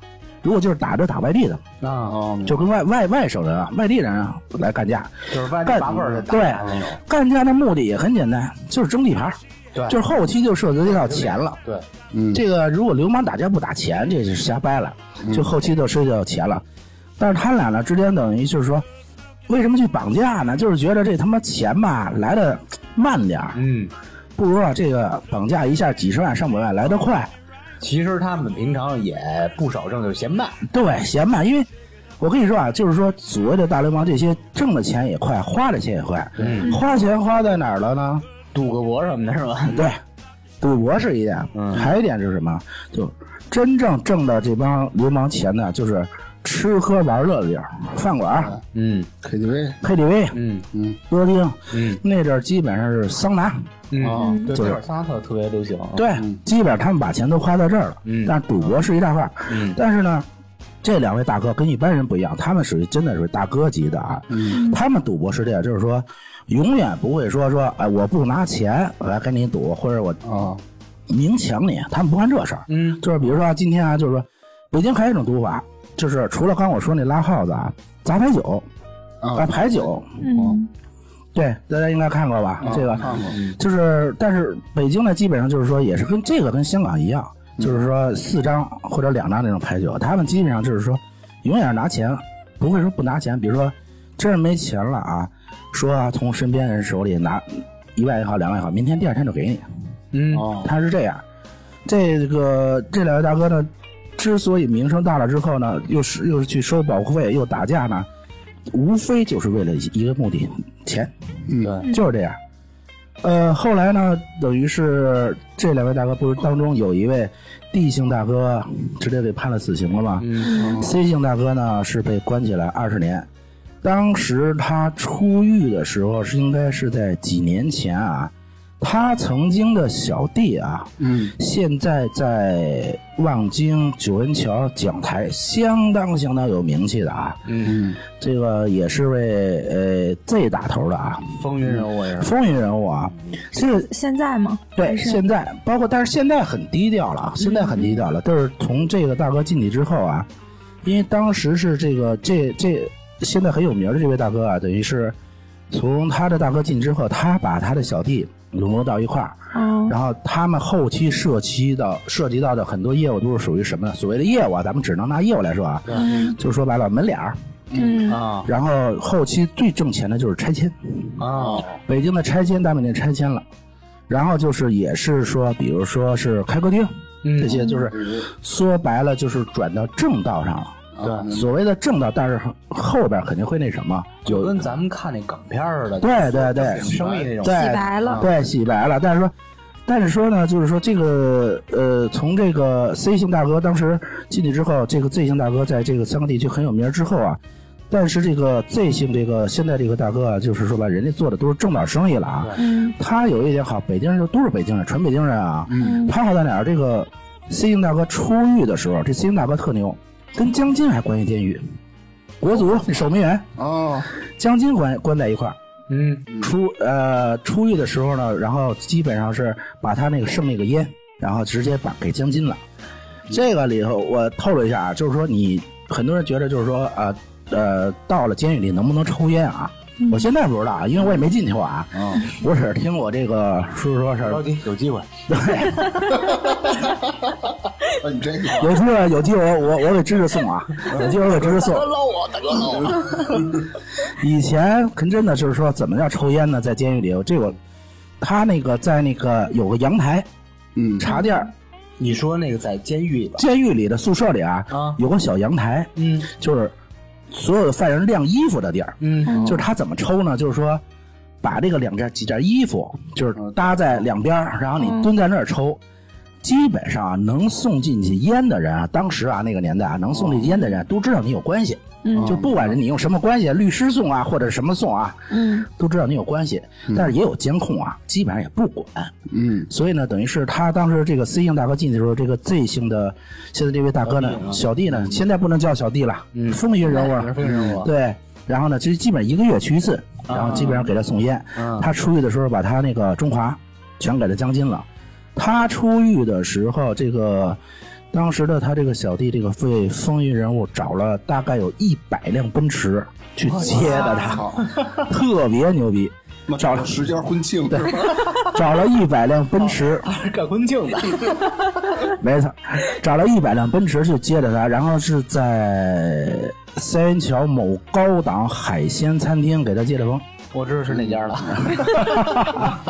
如果就是打着打外地的，啊，哦，就跟外外外省人啊、外地人啊来干架，就是外地干拔份儿的打对那种，干架的目的也很简单，就是争地盘儿，对就是后期就涉及到钱了。对，嗯这个如果流氓打架不打钱，这是瞎掰了，就后期就涉及到钱了。但是他俩呢之间等于就是说，为什么去绑架呢？就是觉得这他妈钱吧来的慢点儿，嗯，不如啊这个绑架一下几十万上百万来得快。其实他们平常也不少挣，就是嫌慢，对，嫌慢，因为我跟你说啊，就是说所谓的大流氓这些挣的钱也快，花的钱也快。嗯，花钱花在哪儿了呢？赌个博什么的是吧？对，赌博是一点，嗯。还有一点是什么？就真正挣的这帮流氓钱呢，就是吃喝玩乐的地儿，饭馆、嗯。KTV，KTV、嗯。嗯。歌厅，嗯。那阵儿基本上是桑拿，嗯，对，就是这会儿桑拿特特别流行，对，基本上他们把钱都花在这儿了。嗯但是赌博是一大块，嗯但是呢。这两位大哥跟一般人不一样，他们属于真的是大哥级的啊。嗯他们赌博是这样，就是说，永远不会说说，哎，我不拿钱我来跟你赌，或者我啊明抢你，他们不干这事儿。嗯就是比如说啊今天啊，就是说，北京还有一种赌法，就是除了刚我说那拉耗子啊，砸牌九啊，啊，牌九，嗯，对，大家应该看过吧？啊这个看过，就是，但是北京呢，基本上就是说，也是跟这个跟香港一样，就是说四张或者两张那种牌九，他们基本上就是说，永远是拿钱，不会说不拿钱。比如说，真是没钱了啊，说啊从身边人手里拿一万也好，两万也好，明天第二天就给你。嗯哦，他是这样。这个这两位大哥呢，之所以名声大了之后呢，又是又是去收保护费，又打架呢，无非就是为了一个目的，钱。嗯对，就是这样。呃，后来呢，等于是这两位大哥不是当中有一位 D 姓大哥直接给判了死刑了吗、嗯 c 姓大哥呢是被关起来二十年。当时他出狱的时候是应该是在几年前啊，他曾经的小弟啊，嗯，现在在望京九恩桥讲台相当相当有名气的啊，嗯，这个也是位呃 Z 打头的啊，风云人物也是。风云人物啊。这个现在吗？对，是现在包括，但是现在很低调了啊，现在很低调了。但是从这个大哥进去之后啊，因为当时是这个这这现在很有名的这位大哥啊，等于是从他的大哥进之后，他把他的小弟笼络到一块儿，嗯然后他们后期涉及到涉及到的很多业务都是属于什么呢？所谓的业务啊，咱们只能拿业务来说啊，嗯就说白了门脸儿。嗯。啊。然后后期最挣钱的就是拆迁，啊，北京的拆迁大饭店拆迁了，然后就是也是说，比如说是开歌厅，嗯。这些就是说白了就是转到正道上了。对所谓的正道，但是后边肯定会那什么，就跟咱们看那港片似的，对对对生意那种。对洗白了对洗白了。但是说，但是说呢，就是说这个呃，从这个 C 姓大哥当时进去之后，这个 Z 姓大哥在这个三个地区很有名之后啊。但是这个 Z 姓这个现在这个大哥啊，就是说吧，人家做的都是正道生意了啊。嗯他有一点好，北京人就都是北京人，纯北京人啊。嗯他好在哪儿？这个 C 姓大哥出狱的时候，这 C 姓大哥特牛，跟江津还关一监狱，国足守门员，哦，江津关关在一块儿。嗯出呃出狱的时候呢，然后基本上是把他那个剩那个烟，然后直接把给江津了。这个里头我透露一下啊，就是说你很多人觉得就是说呃呃到了监狱里能不能抽烟啊？我现在不知道啊，因为我也没进去过啊。嗯，我只是听我这个叔叔说是着急，有机会。对。你这个有机会有机会我我我给芝芝送啊，有机会我给芝芝送。以前可真的就是说，怎么叫抽烟呢？在监狱里，这个他那个在那个有个阳台嗯，茶店儿，你说那个在监狱里吧？监狱里的宿舍里啊，啊。有个小阳台，嗯。就是所有的犯人晾衣服的地儿。嗯就是他怎么抽呢？就是说，把这个两件几件衣服，就是搭在两边，然后你蹲在那儿抽。基本上啊，能送进去烟的人啊，当时啊那个年代啊，能送进去烟的人都知道你有关系，嗯。就不管是你用什么关系，律师送啊，或者什么送啊，嗯。都知道你有关系。但是也有监控啊，基本上也不管。嗯，所以呢，等于是他当时这个 C 姓大哥进去的时候，这个 Z 姓的现在这位大哥呢，小弟呢，现在不能叫小弟了，嗯。风云人物。风云人物。对，然后呢，其实基本一个月去一次，然后基本上给他送烟。嗯。他出去的时候，把他那个中华全给他江津了。他出狱的时候，这个当时的他这个小弟，这个为风云人物找了大概有一百辆奔驰去接的他，特别牛逼。找了十家婚庆对？找了一百辆奔驰，干婚庆的。没错，找了一百辆奔驰去接着他，然后是在三元桥某高档海鲜餐厅给他接的风，我知道是哪家了。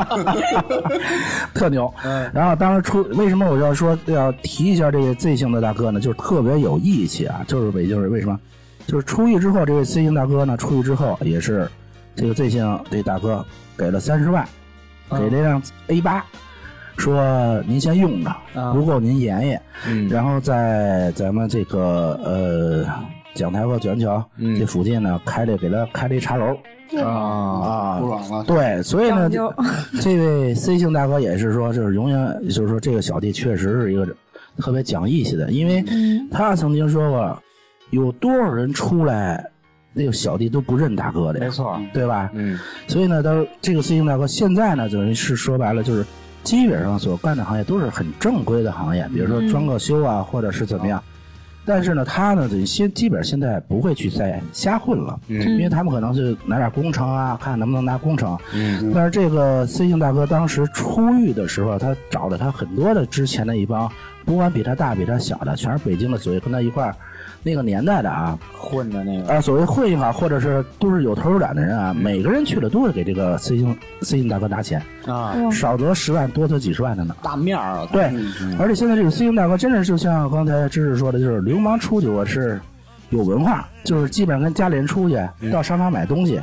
特牛。嗯然后当时出，为什么我要说要提一下这个 Z 姓的大哥呢？就是特别有义气啊，就是北京人为什么？就是出狱之后，这位 C 姓大哥呢，出狱之后也是这个 Z 姓这大哥给了三十万，给这辆 A 八，说您先用着，啊不够您研研。嗯然后在咱们这个呃讲台和九元桥嗯这附近呢，开了给他开了一茶楼啊啊不。软了，对，所以呢这位 C 姓大哥也是说，就是永远就是说，这个小弟确实是一个特别讲义气的，因为嗯他曾经说过，有多少人出来，那个小弟都不认大哥的，没，错。对吧？嗯所以呢，他这个 C 姓大哥现在呢，等于是说白了，就是基本上所干的行业都是很正规的行业，比如说嗯装个修啊，或者是怎么样。但是呢，他呢，得先基本上现在不会去再瞎混了，嗯因为他们可能是拿点工程啊，看能不能拿工程。嗯但是这个 C 姓大哥当时出狱的时候，他找了他很多的之前的一帮，不管比他大比他小的，全是北京的，所谓跟他一块儿那个年代的啊，混的那个。啊，所谓混也好，或者是都是有头有脸的人啊，每个人去了都会给这个 C 星 C 星大哥拿钱，啊，少则十万，多则几十万的呢。大面儿啊。对，而且现在这个 C 星大哥真的就像刚才知识说的，就是流氓出去我是有文化，就是基本上跟家里人出去到商场买东西，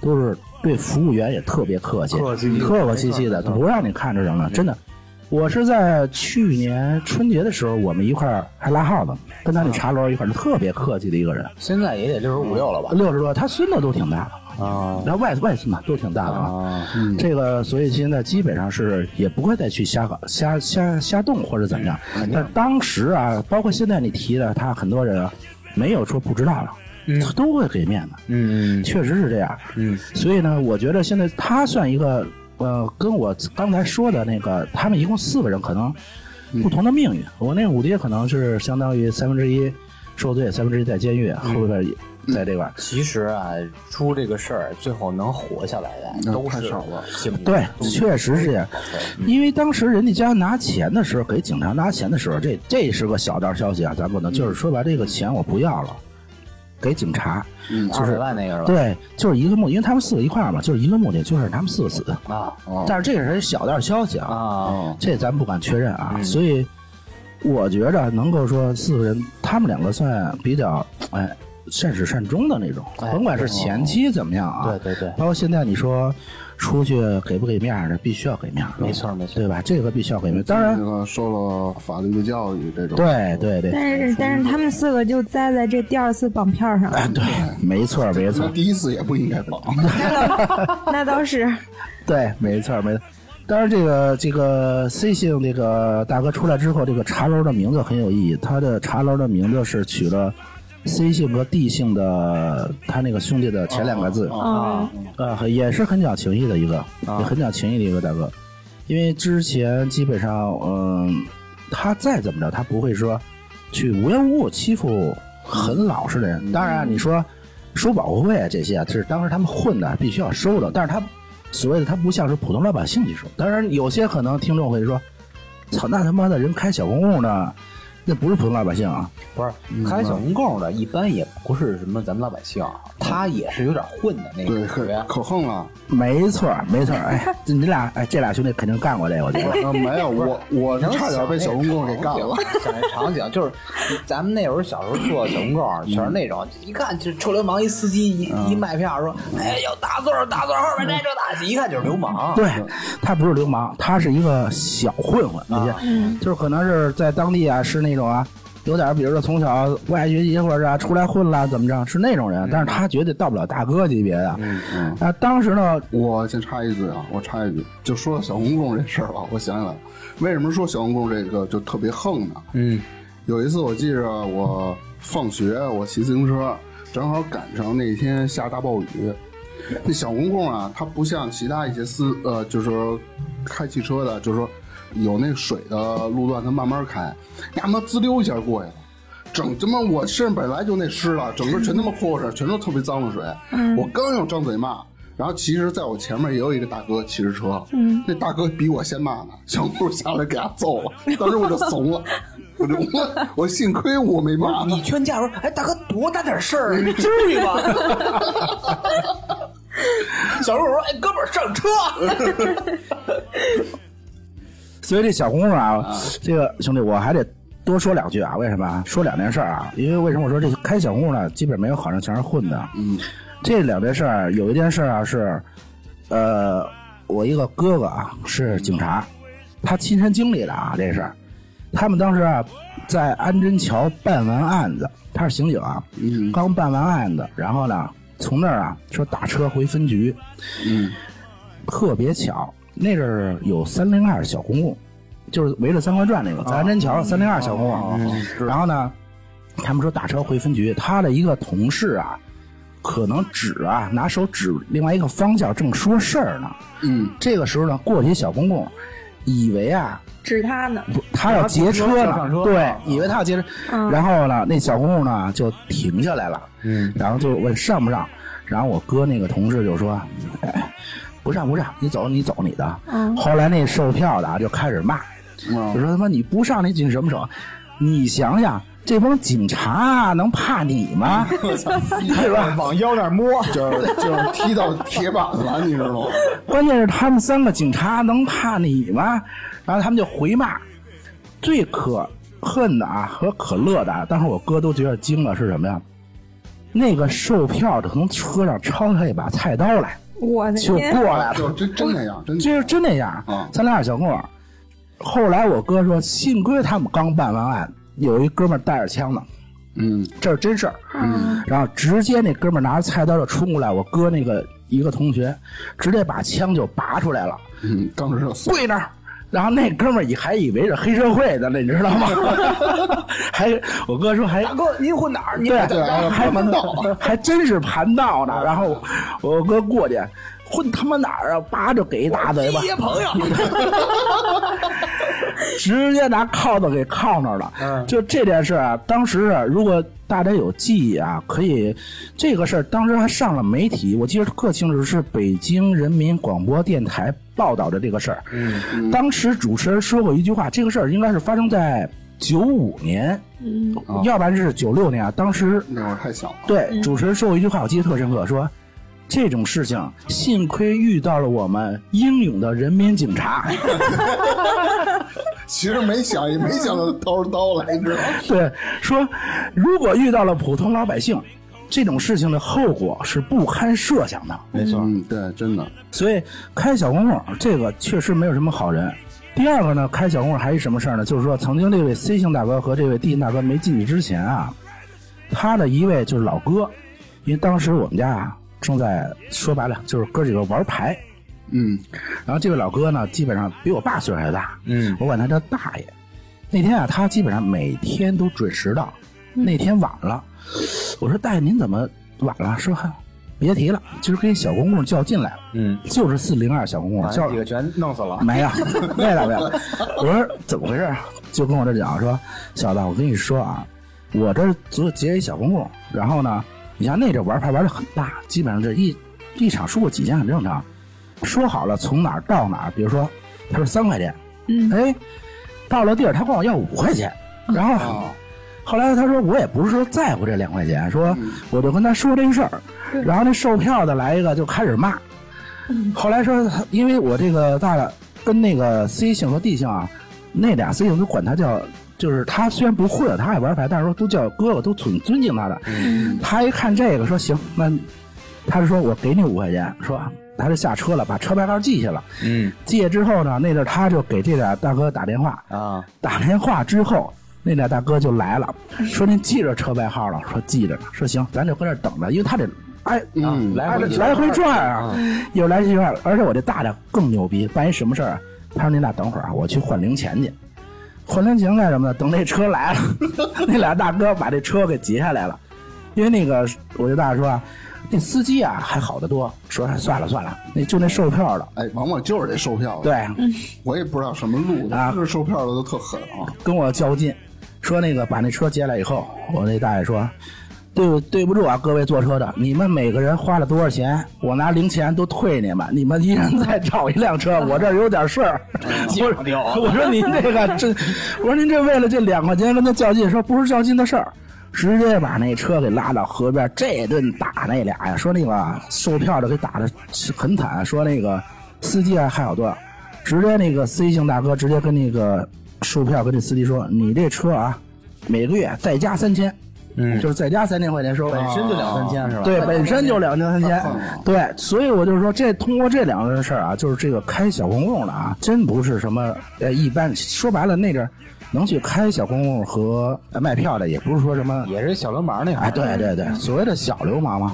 都是对服务员也特别客气，客气客客气气的，不让你看着什么，真的。我是在去年春节的时候，我们一块儿还拉号呢，跟他那茶楼一块儿，特别客气的一个人，现在也得六十五六了吧？六十多，他孙子都挺大的，啊。然后外外孙嘛都挺大的啊。嗯，这个，所以现在基本上是也不会再去瞎搞、瞎瞎瞎动或者怎么样。但当时啊，包括现在你提的，他很多人啊，没有说不知道的，嗯。他都会给面子，嗯。确实是这样。嗯。所以呢，我觉得现在他算一个呃，跟我刚才说的那个，他们一共四个人，可能不同的命运。我那五爹可能是相当于三分之一受罪，三分之一在监狱，后边也在这块儿。其实啊，出这个事儿，最后能活下来的都是太少了。对，确实是这样。因为当时人家家拿钱的时候，给警察拿钱的时候，这这是个小道消息啊，咱不能就是说把这个钱我不要了，给警察。嗯，二百万那个是吧？对，就是一个目的，因为他们四个一块儿嘛，就是一个目的，就是他们四个死。啊哦但是这个是小道消息啊，这咱不敢确认啊。嗯所以我觉着能够说四个人，他们两个算比较哎善始善终的那种，哎甭管是前期怎么样啊，对对对，包括现在你说出去给不给面儿的，必须要给面儿，没错没错。对吧？这个必须要给面。当然这，个受了法律的教育，这种对对对，但是但是他们四个就栽在这第二次绑票上了，哎对，没错 没错，第一次也不应该绑。那倒 是。对，没错没错。当然，这个这个 C 姓这个大哥出来之后，这个茶楼的名字很有意义。他的茶楼的名字是取了 C 姓和 D 姓的他那个兄弟的前两个字，啊，呃，也是很讲情义的一个，也很讲情义的一个大哥。因为之前基本上，嗯，他再怎么着，他不会说去无缘无故欺负很老实的人。当然，你说收保护费啊这些啊，这是当时他们混的，必须要收的。但是他所谓的他不像是普通老百姓去收。当然，有些可能听众会说：“操，那他妈的人开小公共呢，那不是普通老百姓啊。不是开小公共的，一般也不是什么咱们老百姓，他也是有点混的那对，个属于。可可横了。”没错，没错。哎，你俩，哎，这俩兄弟肯定干过这个，我觉得。呃，没有，我我能差点被小公公给干了。想那场景就是，咱们那会儿小时候做小公共，全是那种一看就是臭流氓，一司机一一卖票说，哎，有大座儿大座儿后面这这大，一看就是流氓。对，他不是流氓，他是一个小混混，那些、就是可能是在当地啊，是那种啊，有点比如说从小不爱学习或者啊出来混了怎么着，是那种人，但是他绝对到不了大哥级别的。嗯嗯，啊，当时呢，我先插一句啊，我插一句，就说到小公公这事儿吧，我想起来了，为什么说小公公这个就特别横呢？嗯有一次我记着我放学，我骑自行车，正好赶上那天下大暴雨。那小公公啊，他不像其他一些司呃，就是说开汽车的，就是说有那水的路段，他慢慢开，呀妈滋溜一下过去了。整他妈我身上本来就那湿了，整个全他妈泼上，全都特别脏的水。我刚要张嘴骂，然后其实在我前面也有一个大哥骑着车，那大哥比我先骂呢，小公公下来给他揍了，当时我就怂了。我就我我幸亏我没骂你劝架说，哎，大哥多大点事儿啊，你至于吗？小陆说，哎，哥们儿上车。所以这小公公啊，这个兄弟我还得多说两句啊。为什么啊？说两件事啊？因为为什么我说这开小公公呢？基本没有好人，全是混的。嗯，这两件事儿，有一件事啊是，呃，我一个哥哥啊是警察，他亲身经历的啊这事儿。他们当时啊在安贞桥办完案子，他是刑警啊，嗯刚办完案子，然后呢从那儿啊说打车回分局，嗯特别巧，那阵儿有三零二小公共，就是围着三环转那个，在安贞桥三零二小公共。嗯然后呢，他们说打车回分局，他的一个同事啊，可能指啊拿手指另外一个方向，正说事儿呢。嗯这个时候呢，过去小公共，以为啊指他呢，不他要劫车对，以为他要劫车，嗯然后呢，那小公公呢就停下来了。嗯然后就问上不上，然后我哥那个同事就说：“哎，不上不上，你走你走你的。嗯后来那售票的啊就开始骂，嗯就说他妈你不上你警什么手？你想想这帮警察能怕你吗？对吧？往腰那儿摸，就是就是踢到铁板了，你知道吗？关键是他们三个警察能怕你吗？然后他们就回骂，最可恨的啊和可乐的啊，当时我哥都觉得惊了，是什么呀？那个售票的从车上抄下一把菜刀来，我的就，过来了。就真真那样，真就是真那样啊。三零二小跟儿，后来我哥说，幸亏他们刚办完案，有一哥们带着枪呢，嗯这是真事儿。然后直接那哥们拿着菜刀就冲过来，我哥那个一个同学直接把枪就拔出来了，嗯，当时就跪那儿。然后那哥们儿以还以为是黑社会的呢，你知道吗？还我哥说还大哥，您混哪儿？您对对还盘道还真是盘道呢。然后我哥过去混他妈哪儿啊？叭就给一大嘴巴，朋友，直接拿铐子给铐那儿了。嗯就这件事啊，当时啊，如果大家有记忆啊，可以这个事儿当时还上了媒体，我记得特清楚，是北京人民广播电台报道的这个事儿。嗯，当时主持人说过一句话，这个事儿应该是发生在九五年，嗯，要不然是九六年啊。当时那会儿太小了。对，主持人说过一句话，我记得特深刻，说这种事情幸亏遇到了我们英勇的人民警察。其实没想也没想到掏出刀来，你知道吗？对，说如果遇到了普通老百姓，这种事情的后果是不堪设想的。没错，嗯，对，真的，所以开小公共这个确实没有什么好人。第二个呢，开小公共还有什么事儿呢？就是说，曾经这位 C 姓大哥和这位 D 姓大哥没进去之前啊，他的一位就是老哥，因为当时我们家啊正在说白了就是哥几个玩牌，嗯然后这位老哥呢，基本上比我爸岁数还大，嗯我管他叫大爷。那天啊，他基本上每天都准时到。那天晚了，我说大爷您怎么晚了？说嗨别提了，今儿跟小公公较劲来了，嗯，就是四零二小公公叫几个全弄死了。没有，没有，没有。我说怎么回事？就跟我这讲说，小子，我跟你说啊，我这昨结一小公公，然后呢，你像那阵玩牌玩的很大，基本上这一一场输过几千很正常。说好了从哪儿到哪儿，比如说他说三块钱，嗯哎，到了地儿他管我要五块钱，然后。啊，后来他说我也不是说在乎这两块钱，说我就跟他说这事儿，然后那售票的来一个就开始骂，后来说因为我这个大的跟那个 C 姓和 D 姓啊，那俩 C 姓都管他叫，就是他虽然不会，他爱玩牌，但是说都叫哥哥，都挺尊敬他的。他一看这个说行，那他就说我给你五块钱，说他就下车了，把车牌号记下了。嗯记下之后呢，那阵他就给这俩大哥打电话，啊，打电话之后，那俩大哥就来了，说您记着车牌号了，说记着呢，说行，咱就搁这等着，因为他得哎嗯来回来回转啊，一会儿来一会儿，而且我这大的更牛逼，办一什么事儿啊？他说您俩等会儿啊，我去换零钱去。换人情干什么呢？等那车来了，那俩大哥把这车给截下来了，因为那个我就大说啊，那司机啊还好得多，说算了算了，那就那售票的，哎，往往就是这售票的，对，我也不知道什么路啊。的，这售票的都特狠啊。跟我较劲，说那个把那车截来以后，我那大爷说，对对不住啊，各位坐车的，你们每个人花了多少钱，我拿零钱都退你们，你们一人再 找一辆车，我这儿有点事儿。我我说您这个这，我说您这为了这两块钱跟他较劲，说不是较劲的事儿。直接把那车给拉到河边，这顿打那俩呀，说那个售票的给打的很惨，说那个司机还还好多，直接那个司机姓大哥直接跟那个售票跟这司机说：“你这车啊，每个月再加三千，嗯就是再加三千块钱收费。”本身就两三千是吧？对，本身就两千三千对，所以我就说，这通过这两个事儿啊，就是这个开小公共的啊，真不是什么呃一般，说白了那阵儿能去开小公共和呃卖票的，也不是说什么也是小流氓那会儿。哎，对对对，所谓的小流氓嘛，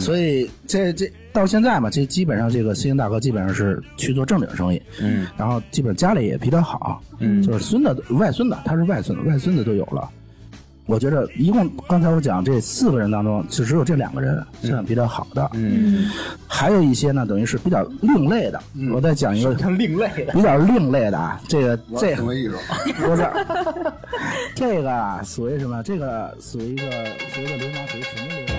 所以这这到现在嘛，这基本上这个私营大哥基本上是去做正经生意，嗯，然后基本家里也比较好，嗯就是孙子外孙子，他是外孙子，外孙子都有了。我觉得一共刚才我讲这四个人当中，就只有这两个人算比较好的，嗯，还有一些呢，等于是比较另类的。我再讲一个像另类的。比较另类的啊，这个这什么艺术，不是，这个啊属于什么？这个属于一个属于一个流氓，属于什么流氓？